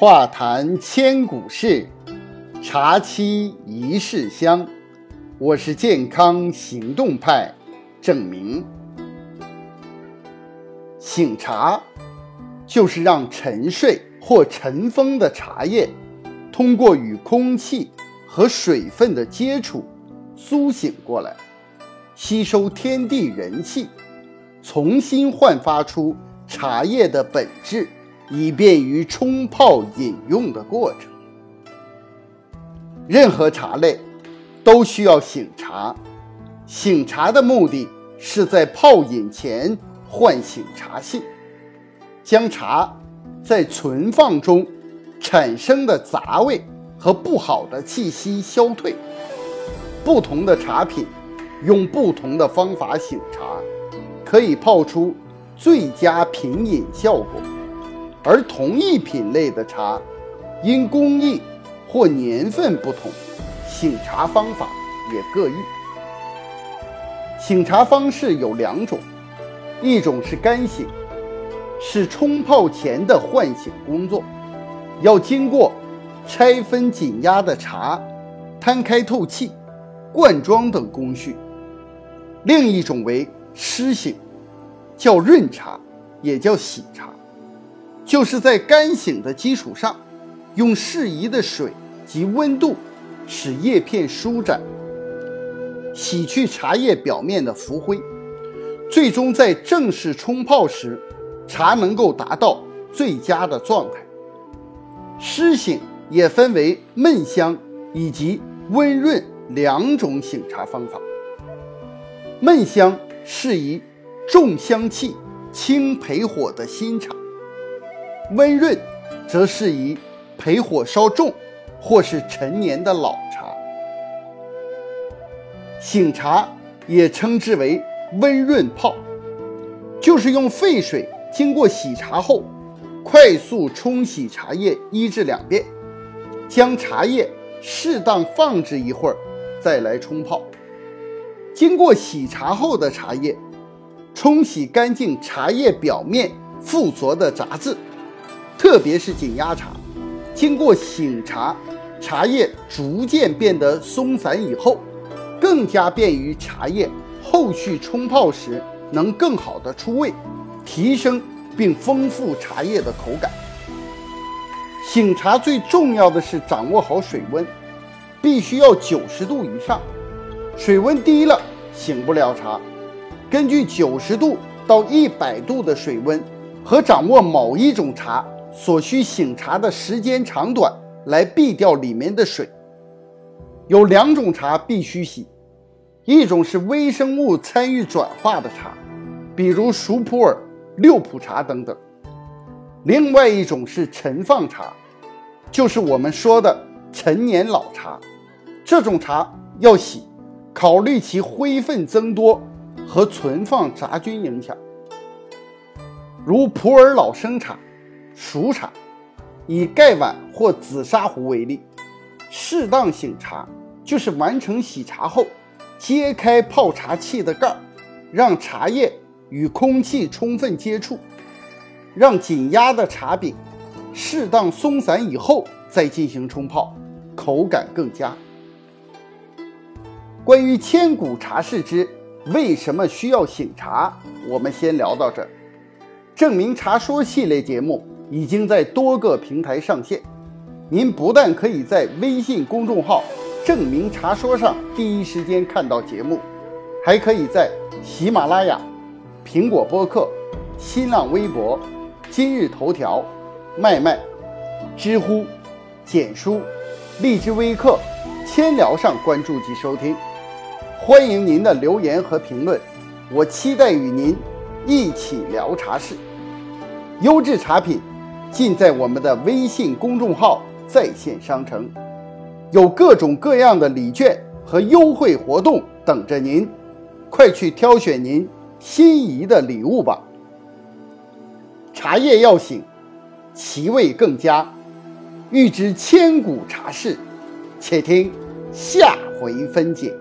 话谈千古事，茶沏一世香。我是健康行动派郑明。醒茶就是让沉睡或尘封的茶叶，通过与空气和水分的接触，苏醒过来，吸收天地人气，重新焕发出茶叶的本质。以便于冲泡饮用的过程。任何茶类都需要醒茶，醒茶的目的是在泡饮前唤醒茶性，将茶在存放中产生的杂味和不好的气息消退。不同的茶品用不同的方法醒茶，可以泡出最佳品饮效果。而同一品类的茶，因工艺或年份不同，醒茶方法也各异。醒茶方式有两种，一种是干醒，是冲泡前的唤醒工作，要经过拆分紧压的茶、摊开透气、灌装等工序；另一种为湿醒，叫润茶，也叫洗茶。就是在干醒的基础上，用适宜的水及温度，使叶片舒展，洗去茶叶表面的浮灰，最终在正式冲泡时，茶能够达到最佳的状态。湿醒也分为闷香以及温润两种醒茶方法。闷香适宜重香气、轻焙火的新茶。温润，则适宜焙火稍重或是陈年的老茶。醒茶也称之为温润泡，就是用沸水经过洗茶后，快速冲洗茶叶一至两遍，将茶叶适当放置一会儿，再来冲泡。经过洗茶后的茶叶，冲洗干净茶叶表面附着的杂质。特别是紧压茶，经过醒茶，茶叶逐渐变得松散以后，更加便于茶叶后续冲泡时能更好的出味，提升并丰富茶叶的口感。醒茶最重要的是掌握好水温，必须要九十度以上，水温低了醒不了茶。根据九十度到一百度的水温和掌握某一种茶。所需醒茶的时间长短来避掉里面的水。有两种茶必须洗，一种是微生物参与转化的茶，比如熟普洱、六普茶等等；另外一种是陈放茶，就是我们说的陈年老茶。这种茶要洗，考虑其灰分增多和存放杂菌影响。如普洱老生茶。熟茶，以盖碗或紫砂壶为例，适当醒茶就是完成洗茶后，揭开泡茶器的盖儿，让茶叶与空气充分接触，让紧压的茶饼适当松散以后再进行冲泡，口感更佳。关于千古茶事之为什么需要醒茶，我们先聊到这儿。证明茶说系列节目。已经在多个平台上线，您不但可以在微信公众号“证明茶说”上第一时间看到节目，还可以在喜马拉雅、苹果播客、新浪微博、今日头条、麦麦、知乎、简书、荔枝微课、千聊上关注及收听。欢迎您的留言和评论，我期待与您一起聊茶事，优质茶品。尽在我们的微信公众号在线商城，有各种各样的礼券和优惠活动等着您，快去挑选您心仪的礼物吧。茶叶要醒，其味更佳。欲知千古茶事，且听下回分解。